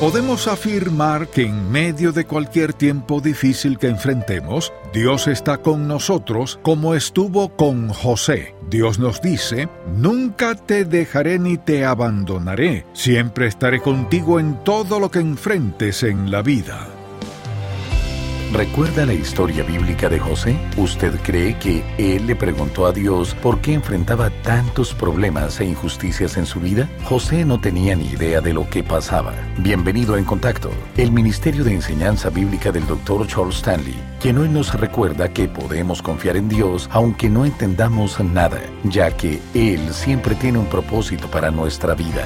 Podemos afirmar que en medio de cualquier tiempo difícil que enfrentemos, Dios está con nosotros como estuvo con José. Dios nos dice, nunca te dejaré ni te abandonaré, siempre estaré contigo en todo lo que enfrentes en la vida. ¿Recuerda la historia bíblica de José? ¿Usted cree que él le preguntó a Dios por qué enfrentaba tantos problemas e injusticias en su vida? José no tenía ni idea de lo que pasaba. Bienvenido En Contacto, el Ministerio de Enseñanza Bíblica del Dr. Charles Stanley, quien hoy nos recuerda que podemos confiar en Dios aunque no entendamos nada, ya que Él siempre tiene un propósito para nuestra vida.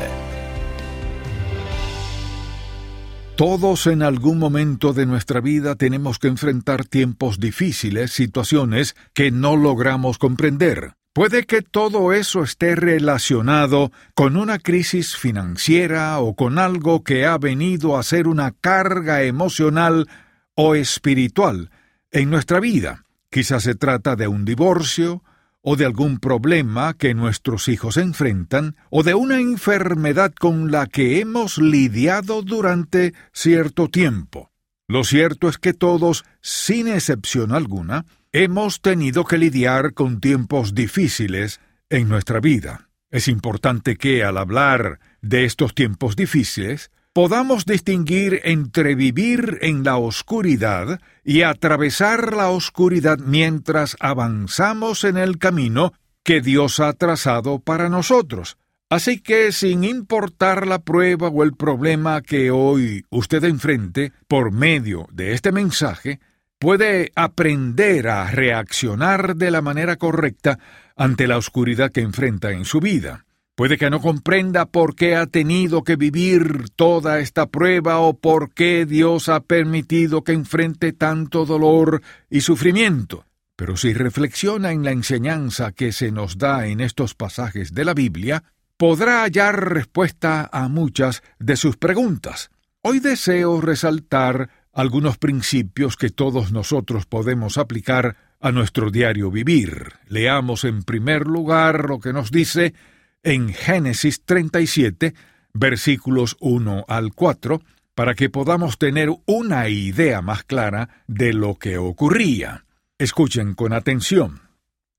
Todos en algún momento de nuestra vida tenemos que enfrentar tiempos difíciles, situaciones que no logramos comprender. Puede que todo eso esté relacionado con una crisis financiera o con algo que ha venido a ser una carga emocional o espiritual en nuestra vida. Quizás se trata de un divorcio, o de algún problema que nuestros hijos enfrentan, o de una enfermedad con la que hemos lidiado durante cierto tiempo. Lo cierto es que todos, sin excepción alguna, hemos tenido que lidiar con tiempos difíciles en nuestra vida. Es importante que, al hablar de estos tiempos difíciles, podamos distinguir entre vivir en la oscuridad y atravesar la oscuridad mientras avanzamos en el camino que Dios ha trazado para nosotros. Así que, sin importar la prueba o el problema que hoy usted enfrente por medio de este mensaje, puede aprender a reaccionar de la manera correcta ante la oscuridad que enfrenta en su vida. Puede que no comprenda por qué ha tenido que vivir toda esta prueba o por qué Dios ha permitido que enfrente tanto dolor y sufrimiento. Pero si reflexiona en la enseñanza que se nos da en estos pasajes de la Biblia, podrá hallar respuesta a muchas de sus preguntas. Hoy deseo resaltar algunos principios que todos nosotros podemos aplicar a nuestro diario vivir. Leamos en primer lugar lo que nos dice en Génesis 37, versículos 1 al 4, para que podamos tener una idea más clara de lo que ocurría. Escuchen con atención.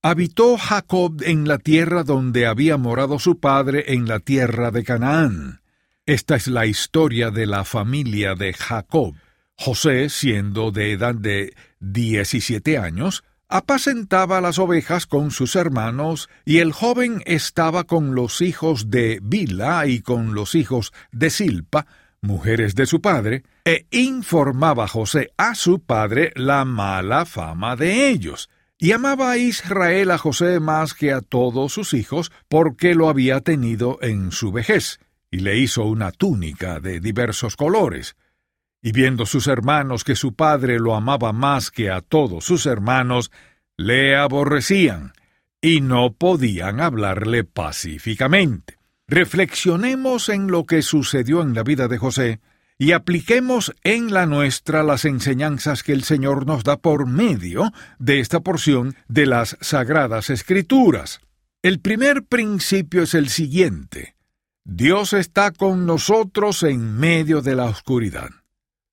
Habitó Jacob en la tierra donde había morado su padre en la tierra de Canaán. Esta es la historia de la familia de Jacob. José, siendo de edad de 17 años, apacentaba las ovejas con sus hermanos, y el joven estaba con los hijos de Bila y con los hijos de Silpa, mujeres de su padre, e informaba José a su padre la mala fama de ellos. Y amaba a Israel a José más que a todos sus hijos, porque lo había tenido en su vejez, y le hizo una túnica de diversos colores. Y viendo sus hermanos que su padre lo amaba más que a todos sus hermanos, le aborrecían y no podían hablarle pacíficamente. Reflexionemos en lo que sucedió en la vida de José y apliquemos en la nuestra las enseñanzas que el Señor nos da por medio de esta porción de las Sagradas Escrituras. El primer principio es el siguiente. Dios está con nosotros en medio de la oscuridad.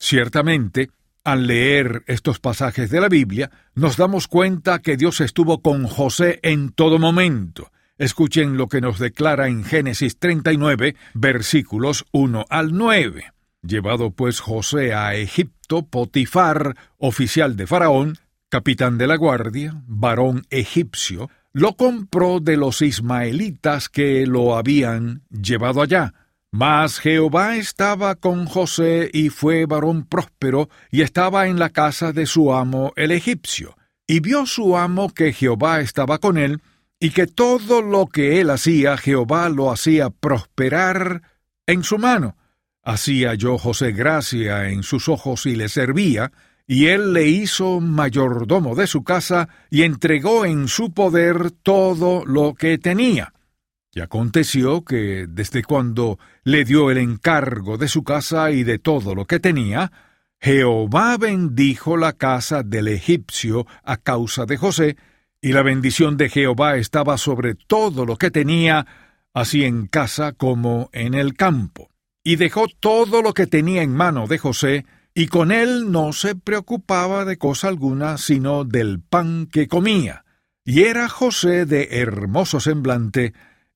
Ciertamente, al leer estos pasajes de la Biblia, nos damos cuenta que Dios estuvo con José en todo momento. Escuchen lo que nos declara en Génesis 39, versículos 1 al 9. Llevado pues José a Egipto, Potifar, oficial de Faraón, capitán de la guardia, varón egipcio, lo compró de los ismaelitas que lo habían llevado allá mas Jehová estaba con José y fue varón próspero y estaba en la casa de su amo el egipcio. Y vio su amo que Jehová estaba con él y que todo lo que él hacía Jehová lo hacía prosperar en su mano. Hacía yo José gracia en sus ojos y le servía, y él le hizo mayordomo de su casa y entregó en su poder todo lo que tenía. Y aconteció que, desde cuando le dio el encargo de su casa y de todo lo que tenía, Jehová bendijo la casa del egipcio a causa de José, y la bendición de Jehová estaba sobre todo lo que tenía, así en casa como en el campo. y dejó todo lo que tenía en mano de José, y con él no se preocupaba de cosa alguna sino del pan que comía. Y era José de hermoso semblante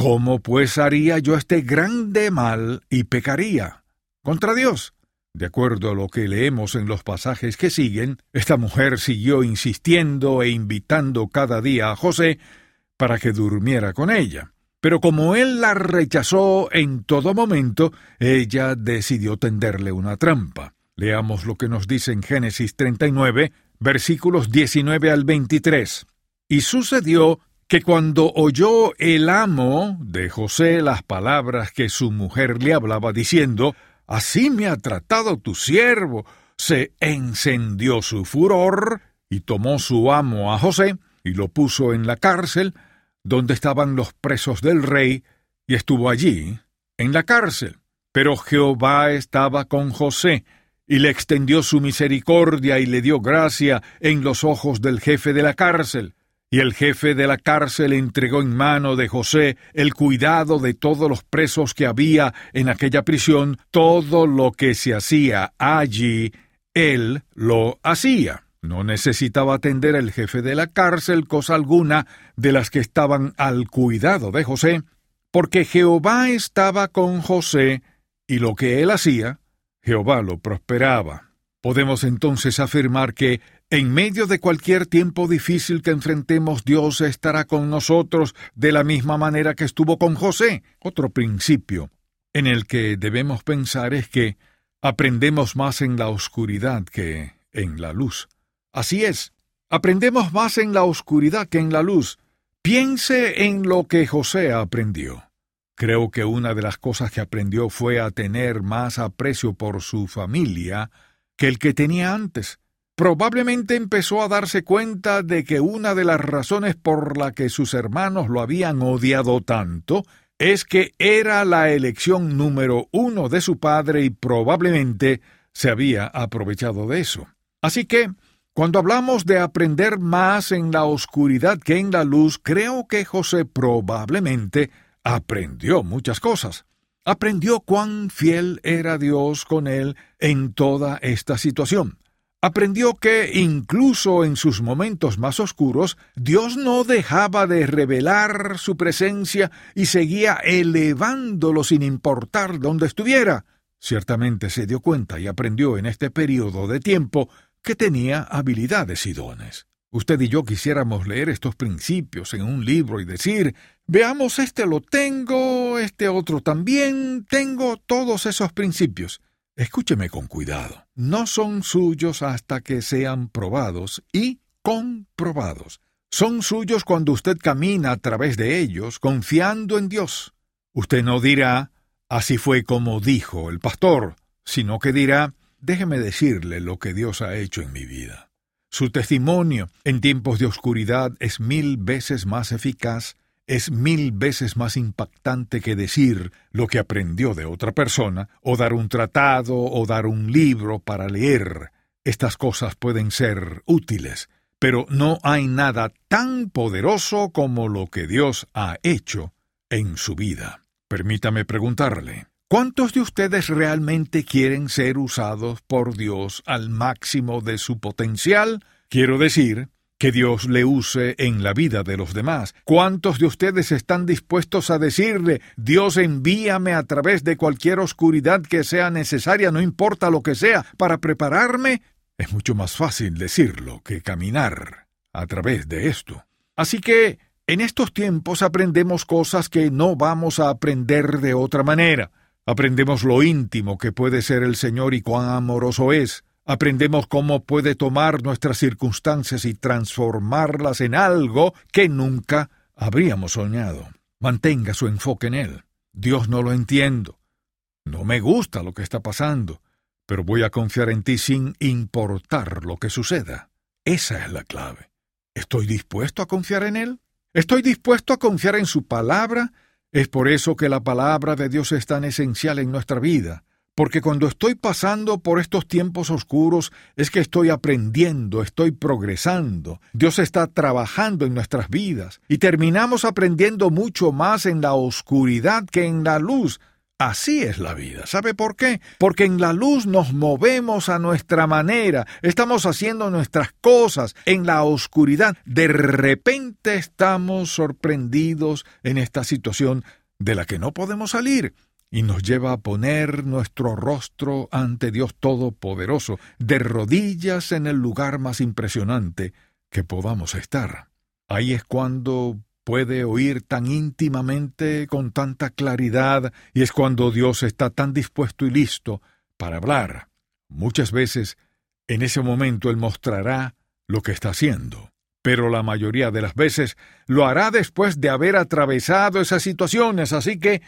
¿Cómo pues haría yo este grande mal y pecaría? Contra Dios. De acuerdo a lo que leemos en los pasajes que siguen, esta mujer siguió insistiendo e invitando cada día a José para que durmiera con ella. Pero como él la rechazó en todo momento, ella decidió tenderle una trampa. Leamos lo que nos dice en Génesis 39, versículos 19 al 23. Y sucedió que cuando oyó el amo de José las palabras que su mujer le hablaba diciendo, Así me ha tratado tu siervo, se encendió su furor y tomó su amo a José y lo puso en la cárcel donde estaban los presos del rey, y estuvo allí, en la cárcel. Pero Jehová estaba con José, y le extendió su misericordia y le dio gracia en los ojos del jefe de la cárcel. Y el jefe de la cárcel entregó en mano de José el cuidado de todos los presos que había en aquella prisión, todo lo que se hacía allí, él lo hacía. No necesitaba atender el jefe de la cárcel cosa alguna de las que estaban al cuidado de José, porque Jehová estaba con José, y lo que él hacía, Jehová lo prosperaba. Podemos entonces afirmar que, en medio de cualquier tiempo difícil que enfrentemos, Dios estará con nosotros de la misma manera que estuvo con José. Otro principio en el que debemos pensar es que aprendemos más en la oscuridad que en la luz. Así es, aprendemos más en la oscuridad que en la luz. Piense en lo que José aprendió. Creo que una de las cosas que aprendió fue a tener más aprecio por su familia que el que tenía antes. Probablemente empezó a darse cuenta de que una de las razones por la que sus hermanos lo habían odiado tanto es que era la elección número uno de su padre y probablemente se había aprovechado de eso. Así que cuando hablamos de aprender más en la oscuridad que en la luz, creo que José probablemente aprendió muchas cosas. Aprendió cuán fiel era Dios con él en toda esta situación. Aprendió que incluso en sus momentos más oscuros, Dios no dejaba de revelar su presencia y seguía elevándolo sin importar dónde estuviera. Ciertamente se dio cuenta y aprendió en este periodo de tiempo que tenía habilidades y dones. Usted y yo quisiéramos leer estos principios en un libro y decir, veamos, este lo tengo, este otro también, tengo todos esos principios. Escúcheme con cuidado. No son suyos hasta que sean probados y comprobados. Son suyos cuando usted camina a través de ellos, confiando en Dios. Usted no dirá, así fue como dijo el pastor, sino que dirá, Déjeme decirle lo que Dios ha hecho en mi vida. Su testimonio en tiempos de oscuridad es mil veces más eficaz, es mil veces más impactante que decir lo que aprendió de otra persona, o dar un tratado, o dar un libro para leer. Estas cosas pueden ser útiles, pero no hay nada tan poderoso como lo que Dios ha hecho en su vida. Permítame preguntarle, ¿Cuántos de ustedes realmente quieren ser usados por Dios al máximo de su potencial? Quiero decir, que Dios le use en la vida de los demás. ¿Cuántos de ustedes están dispuestos a decirle, Dios envíame a través de cualquier oscuridad que sea necesaria, no importa lo que sea, para prepararme? Es mucho más fácil decirlo que caminar a través de esto. Así que, en estos tiempos aprendemos cosas que no vamos a aprender de otra manera. Aprendemos lo íntimo que puede ser el Señor y cuán amoroso es. Aprendemos cómo puede tomar nuestras circunstancias y transformarlas en algo que nunca habríamos soñado. Mantenga su enfoque en Él. Dios no lo entiendo. No me gusta lo que está pasando, pero voy a confiar en ti sin importar lo que suceda. Esa es la clave. ¿Estoy dispuesto a confiar en Él? ¿Estoy dispuesto a confiar en su palabra? Es por eso que la palabra de Dios es tan esencial en nuestra vida, porque cuando estoy pasando por estos tiempos oscuros es que estoy aprendiendo, estoy progresando, Dios está trabajando en nuestras vidas y terminamos aprendiendo mucho más en la oscuridad que en la luz, Así es la vida. ¿Sabe por qué? Porque en la luz nos movemos a nuestra manera, estamos haciendo nuestras cosas. En la oscuridad, de repente estamos sorprendidos en esta situación de la que no podemos salir y nos lleva a poner nuestro rostro ante Dios Todopoderoso, de rodillas en el lugar más impresionante que podamos estar. Ahí es cuando puede oír tan íntimamente, con tanta claridad, y es cuando Dios está tan dispuesto y listo para hablar. Muchas veces, en ese momento, Él mostrará lo que está haciendo, pero la mayoría de las veces lo hará después de haber atravesado esas situaciones, así que,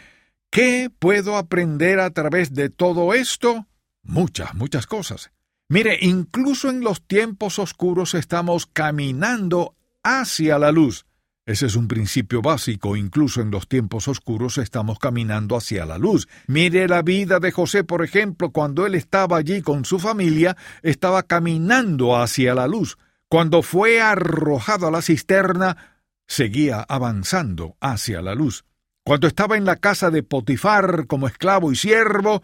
¿qué puedo aprender a través de todo esto? Muchas, muchas cosas. Mire, incluso en los tiempos oscuros estamos caminando hacia la luz. Ese es un principio básico, incluso en los tiempos oscuros estamos caminando hacia la luz. Mire la vida de José, por ejemplo, cuando él estaba allí con su familia, estaba caminando hacia la luz. Cuando fue arrojado a la cisterna, seguía avanzando hacia la luz. Cuando estaba en la casa de Potifar como esclavo y siervo,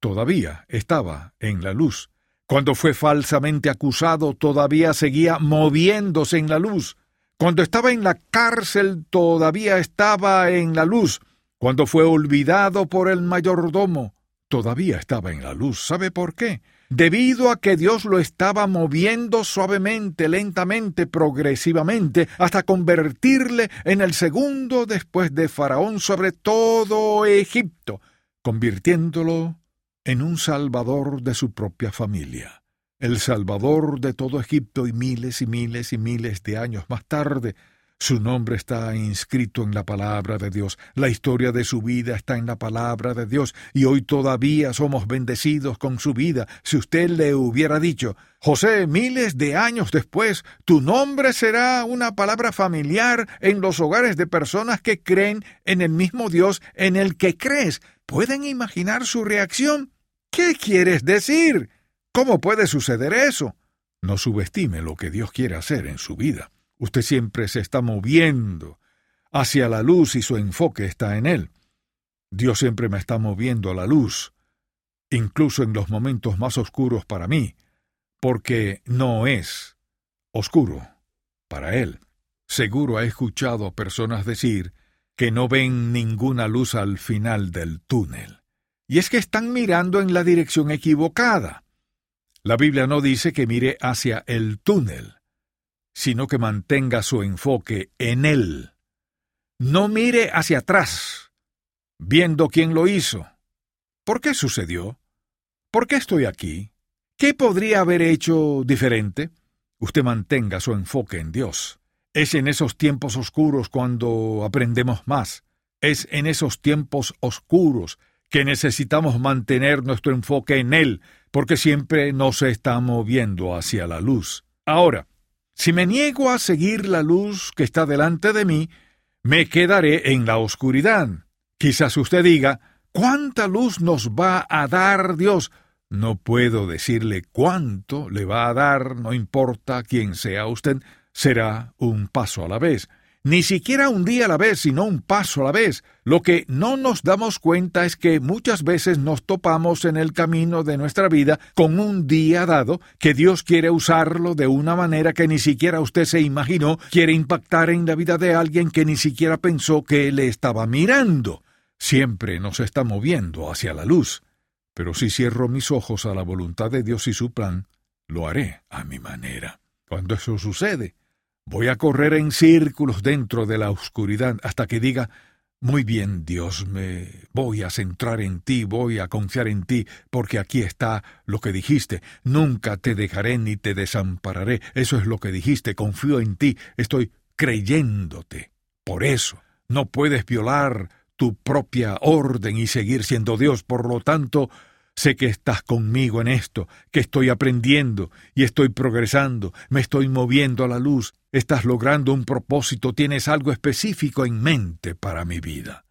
todavía estaba en la luz. Cuando fue falsamente acusado, todavía seguía moviéndose en la luz. Cuando estaba en la cárcel todavía estaba en la luz. Cuando fue olvidado por el mayordomo, todavía estaba en la luz. ¿Sabe por qué? Debido a que Dios lo estaba moviendo suavemente, lentamente, progresivamente, hasta convertirle en el segundo después de Faraón sobre todo Egipto, convirtiéndolo en un salvador de su propia familia. El Salvador de todo Egipto y miles y miles y miles de años más tarde, su nombre está inscrito en la palabra de Dios, la historia de su vida está en la palabra de Dios, y hoy todavía somos bendecidos con su vida. Si usted le hubiera dicho, José, miles de años después, tu nombre será una palabra familiar en los hogares de personas que creen en el mismo Dios en el que crees, ¿pueden imaginar su reacción? ¿Qué quieres decir? ¿Cómo puede suceder eso? No subestime lo que Dios quiere hacer en su vida. Usted siempre se está moviendo hacia la luz y su enfoque está en Él. Dios siempre me está moviendo a la luz, incluso en los momentos más oscuros para mí, porque no es oscuro para Él. Seguro ha escuchado a personas decir que no ven ninguna luz al final del túnel. Y es que están mirando en la dirección equivocada. La Biblia no dice que mire hacia el túnel, sino que mantenga su enfoque en él. No mire hacia atrás, viendo quién lo hizo. ¿Por qué sucedió? ¿Por qué estoy aquí? ¿Qué podría haber hecho diferente? Usted mantenga su enfoque en Dios. Es en esos tiempos oscuros cuando aprendemos más. Es en esos tiempos oscuros que necesitamos mantener nuestro enfoque en Él, porque siempre nos está moviendo hacia la luz. Ahora, si me niego a seguir la luz que está delante de mí, me quedaré en la oscuridad. Quizás usted diga, ¿cuánta luz nos va a dar Dios? No puedo decirle cuánto le va a dar, no importa quién sea usted, será un paso a la vez ni siquiera un día a la vez, sino un paso a la vez. Lo que no nos damos cuenta es que muchas veces nos topamos en el camino de nuestra vida con un día dado que Dios quiere usarlo de una manera que ni siquiera usted se imaginó, quiere impactar en la vida de alguien que ni siquiera pensó que le estaba mirando. Siempre nos está moviendo hacia la luz. Pero si cierro mis ojos a la voluntad de Dios y su plan, lo haré a mi manera. Cuando eso sucede, Voy a correr en círculos dentro de la oscuridad hasta que diga muy bien, Dios, me voy a centrar en ti, voy a confiar en ti, porque aquí está lo que dijiste. Nunca te dejaré ni te desampararé. Eso es lo que dijiste. Confío en ti. Estoy creyéndote. Por eso, no puedes violar tu propia orden y seguir siendo Dios. Por lo tanto, sé que estás conmigo en esto, que estoy aprendiendo y estoy progresando, me estoy moviendo a la luz, estás logrando un propósito, tienes algo específico en mente para mi vida.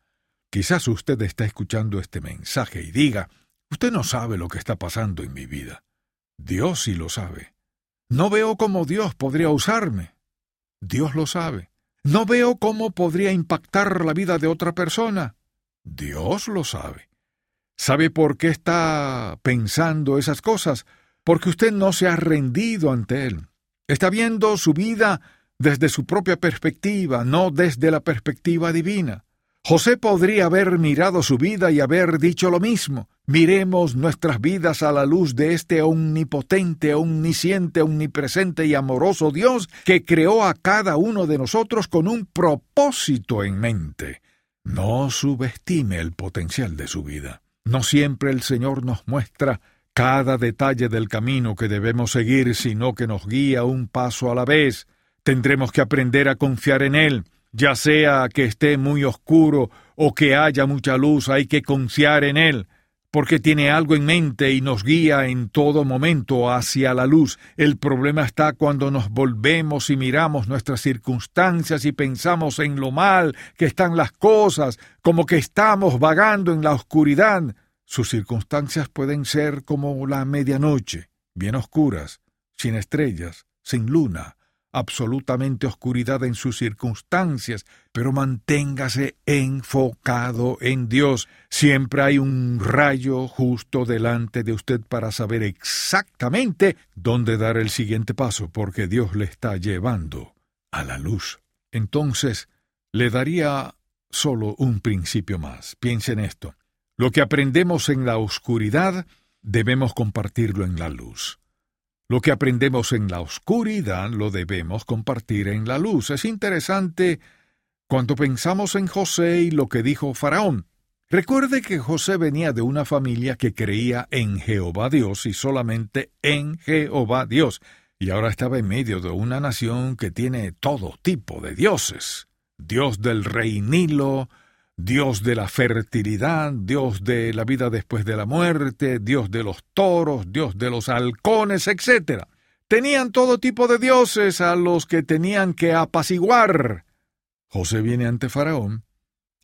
Quizás usted está escuchando este mensaje y diga, usted no sabe lo que está pasando en mi vida. Dios sí lo sabe. No veo cómo Dios podría usarme. Dios lo sabe. No veo cómo podría impactar la vida de otra persona. Dios lo sabe. ¿Sabe por qué está pensando esas cosas? Porque usted no se ha rendido ante Él. Está viendo su vida desde su propia perspectiva, no desde la perspectiva divina. José podría haber mirado su vida y haber dicho lo mismo. Miremos nuestras vidas a la luz de este omnipotente, omnisciente, omnipresente y amoroso Dios que creó a cada uno de nosotros con un propósito en mente. No subestime el potencial de su vida. No siempre el Señor nos muestra cada detalle del camino que debemos seguir, sino que nos guía un paso a la vez. Tendremos que aprender a confiar en Él ya sea que esté muy oscuro o que haya mucha luz, hay que confiar en Él, porque tiene algo en mente y nos guía en todo momento hacia la luz. El problema está cuando nos volvemos y miramos nuestras circunstancias y pensamos en lo mal que están las cosas, como que estamos vagando en la oscuridad. Sus circunstancias pueden ser como la medianoche, bien oscuras, sin estrellas, sin luna, absolutamente oscuridad en sus circunstancias, pero manténgase enfocado en Dios. Siempre hay un rayo justo delante de usted para saber exactamente dónde dar el siguiente paso, porque Dios le está llevando a la luz. Entonces, le daría solo un principio más. Piense en esto. Lo que aprendemos en la oscuridad debemos compartirlo en la luz. Lo que aprendemos en la oscuridad lo debemos compartir en la luz. Es interesante cuando pensamos en José y lo que dijo Faraón. Recuerde que José venía de una familia que creía en Jehová Dios y solamente en Jehová Dios, y ahora estaba en medio de una nación que tiene todo tipo de dioses. Dios del rey Nilo, Dios de la fertilidad, Dios de la vida después de la muerte, Dios de los toros, Dios de los halcones, etc. Tenían todo tipo de dioses a los que tenían que apaciguar. José viene ante Faraón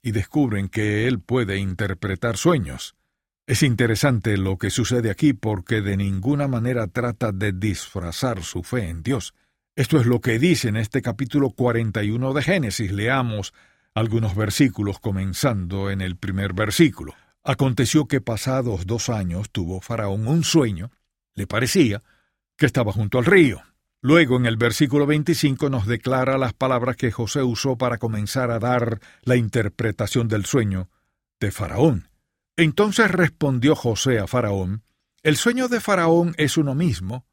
y descubren que él puede interpretar sueños. Es interesante lo que sucede aquí porque de ninguna manera trata de disfrazar su fe en Dios. Esto es lo que dice en este capítulo 41 de Génesis. Leamos algunos versículos comenzando en el primer versículo. Aconteció que pasados dos años tuvo Faraón un sueño, le parecía, que estaba junto al río. Luego en el versículo 25 nos declara las palabras que José usó para comenzar a dar la interpretación del sueño de Faraón. Entonces respondió José a Faraón, El sueño de Faraón es uno mismo.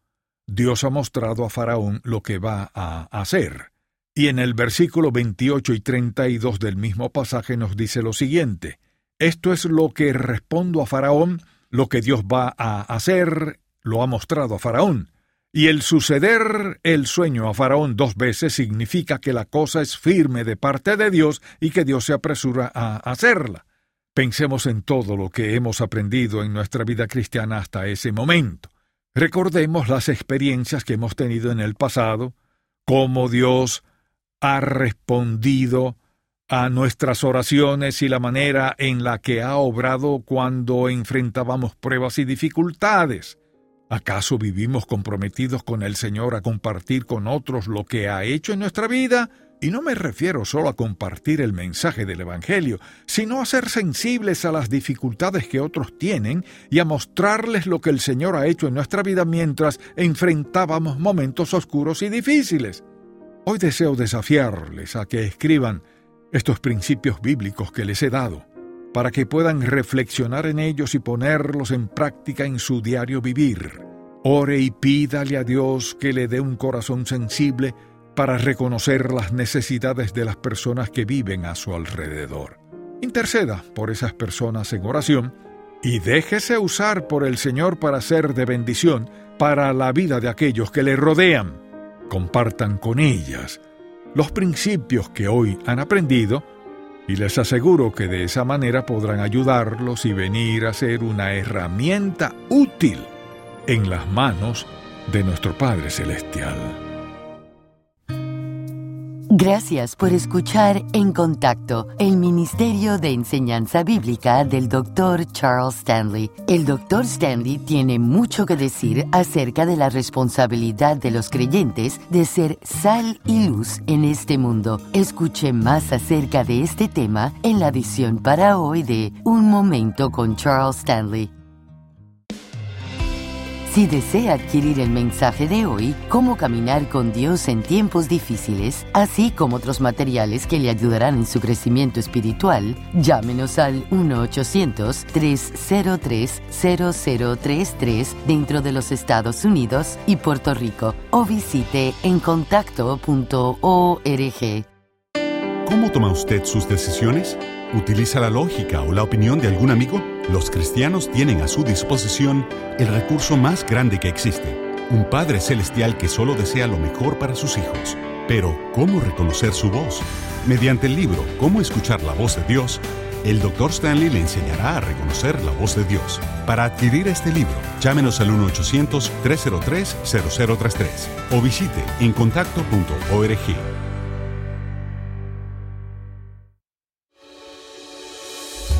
Dios ha mostrado a Faraón lo que va a hacer. Y en el versículo 28 y 32 del mismo pasaje nos dice lo siguiente, Esto es lo que respondo a Faraón, lo que Dios va a hacer, lo ha mostrado a Faraón. Y el suceder el sueño a Faraón dos veces significa que la cosa es firme de parte de Dios y que Dios se apresura a hacerla. Pensemos en todo lo que hemos aprendido en nuestra vida cristiana hasta ese momento. Recordemos las experiencias que hemos tenido en el pasado, cómo Dios ha respondido a nuestras oraciones y la manera en la que ha obrado cuando enfrentábamos pruebas y dificultades. ¿Acaso vivimos comprometidos con el Señor a compartir con otros lo que ha hecho en nuestra vida? Y no me refiero solo a compartir el mensaje del Evangelio, sino a ser sensibles a las dificultades que otros tienen y a mostrarles lo que el Señor ha hecho en nuestra vida mientras enfrentábamos momentos oscuros y difíciles. Hoy deseo desafiarles a que escriban estos principios bíblicos que les he dado, para que puedan reflexionar en ellos y ponerlos en práctica en su diario vivir. Ore y pídale a Dios que le dé un corazón sensible para reconocer las necesidades de las personas que viven a su alrededor. Interceda por esas personas en oración y déjese usar por el Señor para ser de bendición para la vida de aquellos que le rodean compartan con ellas los principios que hoy han aprendido y les aseguro que de esa manera podrán ayudarlos y venir a ser una herramienta útil en las manos de nuestro Padre Celestial. Gracias por escuchar En Contacto, el Ministerio de Enseñanza Bíblica del Dr. Charles Stanley. El Dr. Stanley tiene mucho que decir acerca de la responsabilidad de los creyentes de ser sal y luz en este mundo. Escuche más acerca de este tema en la edición para hoy de Un Momento con Charles Stanley. Si desea adquirir el mensaje de hoy, Cómo caminar con Dios en tiempos difíciles, así como otros materiales que le ayudarán en su crecimiento espiritual, llámenos al 1-800-303-0033 dentro de los Estados Unidos y Puerto Rico o visite encontacto.org. ¿Cómo toma usted sus decisiones? ¿Utiliza la lógica o la opinión de algún amigo? Los cristianos tienen a su disposición el recurso más grande que existe, un Padre Celestial que solo desea lo mejor para sus hijos. Pero, ¿cómo reconocer su voz? Mediante el libro Cómo escuchar la voz de Dios, el Dr. Stanley le enseñará a reconocer la voz de Dios. Para adquirir este libro, llámenos al 1-800-303-0033 o visite encontacto.org.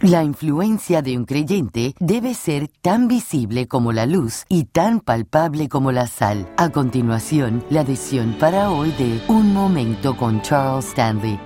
La influencia de un creyente debe ser tan visible como la luz y tan palpable como la sal. A continuación, la edición para hoy de Un Momento con Charles Stanley.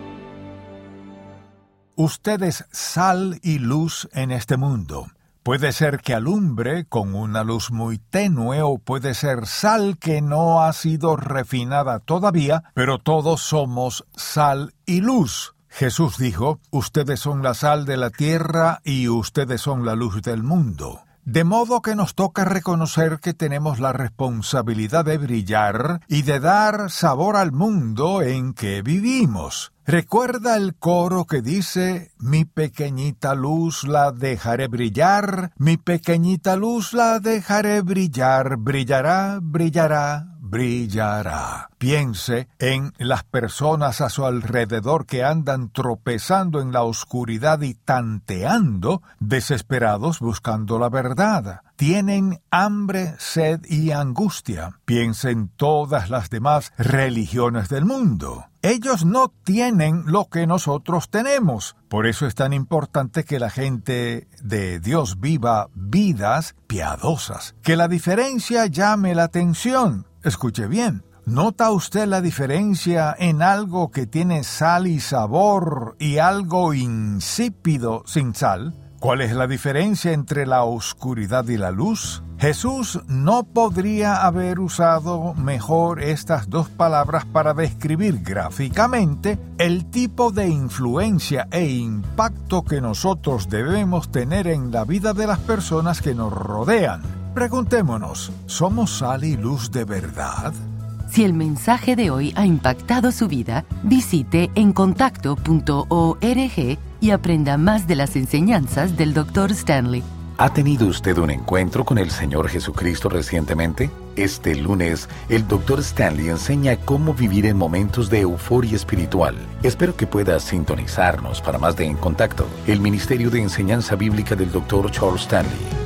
Usted es sal y luz en este mundo. Puede ser que alumbre con una luz muy tenue o puede ser sal que no ha sido refinada todavía, pero todos somos sal y luz. Jesús dijo, Ustedes son la sal de la tierra y ustedes son la luz del mundo. De modo que nos toca reconocer que tenemos la responsabilidad de brillar y de dar sabor al mundo en que vivimos. Recuerda el coro que dice, mi pequeñita luz la dejaré brillar, mi pequeñita luz la dejaré brillar, brillará, brillará, brillará. Piense en las personas a su alrededor que andan tropezando en la oscuridad y tanteando, desesperados buscando la verdad. Tienen hambre, sed y angustia. Piense en todas las demás religiones del mundo. Ellos no tienen lo que nosotros tenemos. Por eso es tan importante que la gente de Dios viva vidas piadosas. Que la diferencia llame la atención Escuche bien. ¿Nota usted la diferencia en algo que tiene sal y sabor y algo insípido sin sal? ¿Cuál es la diferencia entre la oscuridad y la luz? Jesús no podría haber usado mejor estas dos palabras para describir gráficamente el tipo de influencia e impacto que nosotros debemos tener en la vida de las personas que nos rodean. Preguntémonos, ¿somos sal y luz de verdad? Si el mensaje de hoy ha impactado su vida, visite encontacto.org y aprenda más de las enseñanzas del Dr. Stanley. ¿Ha tenido usted un encuentro con el Señor Jesucristo recientemente? Este lunes, el Dr. Stanley enseña cómo vivir en momentos de euforia espiritual. Espero que pueda sintonizarnos para más de En Contacto, el Ministerio de Enseñanza Bíblica del Dr. Charles Stanley.